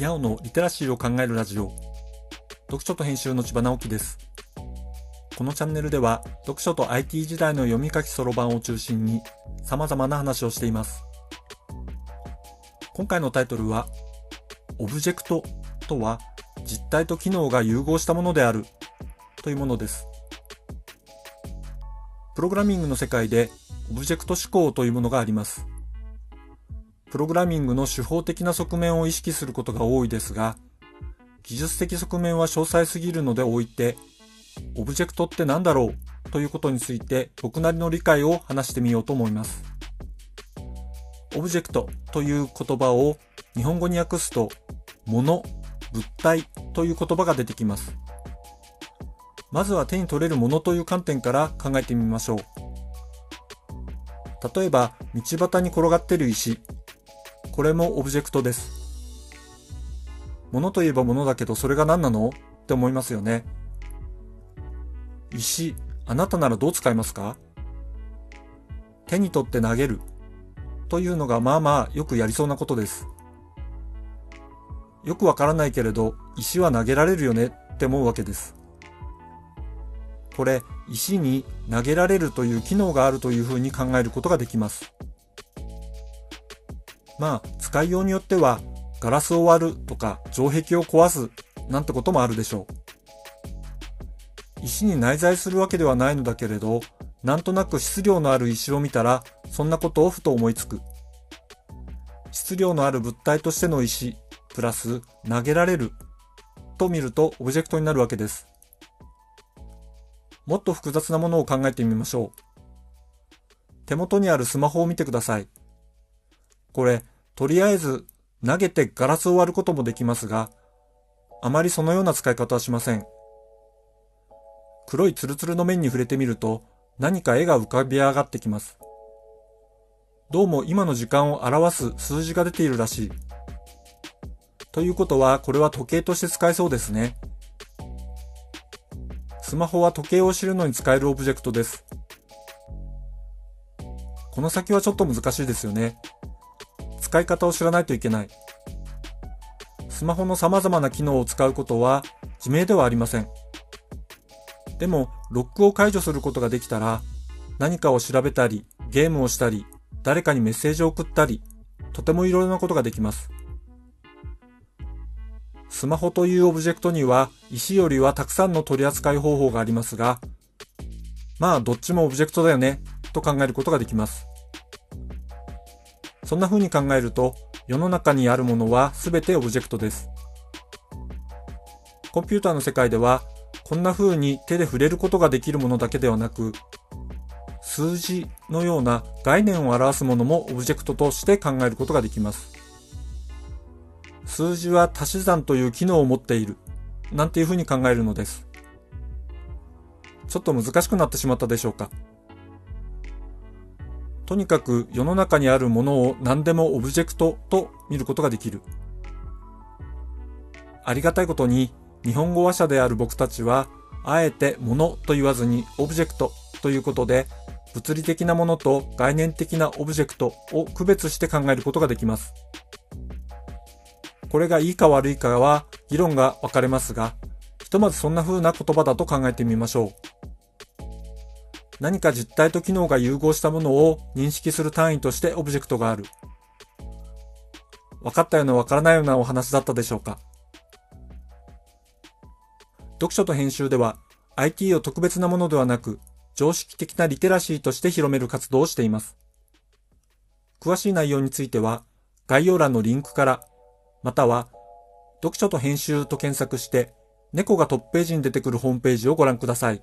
にゃおのリテラシーを考えるラジオ。読書と編集の千葉直樹です。このチャンネルでは読書と IT 時代の読み書きそろばんを中心に様々な話をしています。今回のタイトルはオブジェクトとは実体と機能が融合したものであるというものです。プログラミングの世界でオブジェクト思考というものがあります。プログラミングの手法的な側面を意識することが多いですが、技術的側面は詳細すぎるので置いて、オブジェクトって何だろうということについて僕なりの理解を話してみようと思います。オブジェクトという言葉を日本語に訳すと、物、物体という言葉が出てきます。まずは手に取れるものという観点から考えてみましょう。例えば、道端に転がっている石、これもオブジェクトです。物といえば物だけどそれが何なの？って思いますよね。石、あなたならどう使いますか？手に取って投げるというのがまあまあよくやりそうなことです。よくわからないけれど石は投げられるよね？って思うわけです。これ石に投げられるという機能があるというふうに考えることができます。まあ、使いようによっては、ガラスを割るとか、城壁を壊すなんてこともあるでしょう。石に内在するわけではないのだけれど、なんとなく質量のある石を見たら、そんなことをふと思いつく。質量のある物体としての石、プラス投げられると見るとオブジェクトになるわけです。もっと複雑なものを考えてみましょう。手元にあるスマホを見てください。これ、とりあえず投げてガラスを割ることもできますが、あまりそのような使い方はしません。黒いツルツルの面に触れてみると何か絵が浮かび上がってきます。どうも今の時間を表す数字が出ているらしい。ということはこれは時計として使えそうですね。スマホは時計を知るのに使えるオブジェクトです。この先はちょっと難しいですよね。使い方を知らないといけない。スマホの様々な機能を使うことは自明ではありません。でも、ロックを解除することができたら、何かを調べたり、ゲームをしたり、誰かにメッセージを送ったり、とてもいろいろなことができます。スマホというオブジェクトには石よりはたくさんの取り扱い方法がありますが、まあどっちもオブジェクトだよね、と考えることができます。そんな風に考えると、世の中にあるものは全てオブジェクトです。コンピューターの世界では、こんな風に手で触れることができるものだけではなく、数字のような概念を表すものもオブジェクトとして考えることができます。数字は足し算という機能を持っている、なんていう風に考えるのです。ちょっと難しくなってしまったでしょうか？とにかく世の中にあるものを何でもオブジェクトと見ることができる。ありがたいことに日本語話者である僕たちはあえてものと言わずにオブジェクトということで物理的なものと概念的なオブジェクトを区別して考えることができます。これがいいか悪いかは議論が分かれますが、ひとまずそんな風な言葉だと考えてみましょう。何か実体と機能が融合したものを認識する単位としてオブジェクトがある。分かったような分からないようなお話だったでしょうか。読書と編集では IT を特別なものではなく常識的なリテラシーとして広める活動をしています。詳しい内容については概要欄のリンクからまたは読書と編集と検索して猫がトップページに出てくるホームページをご覧ください。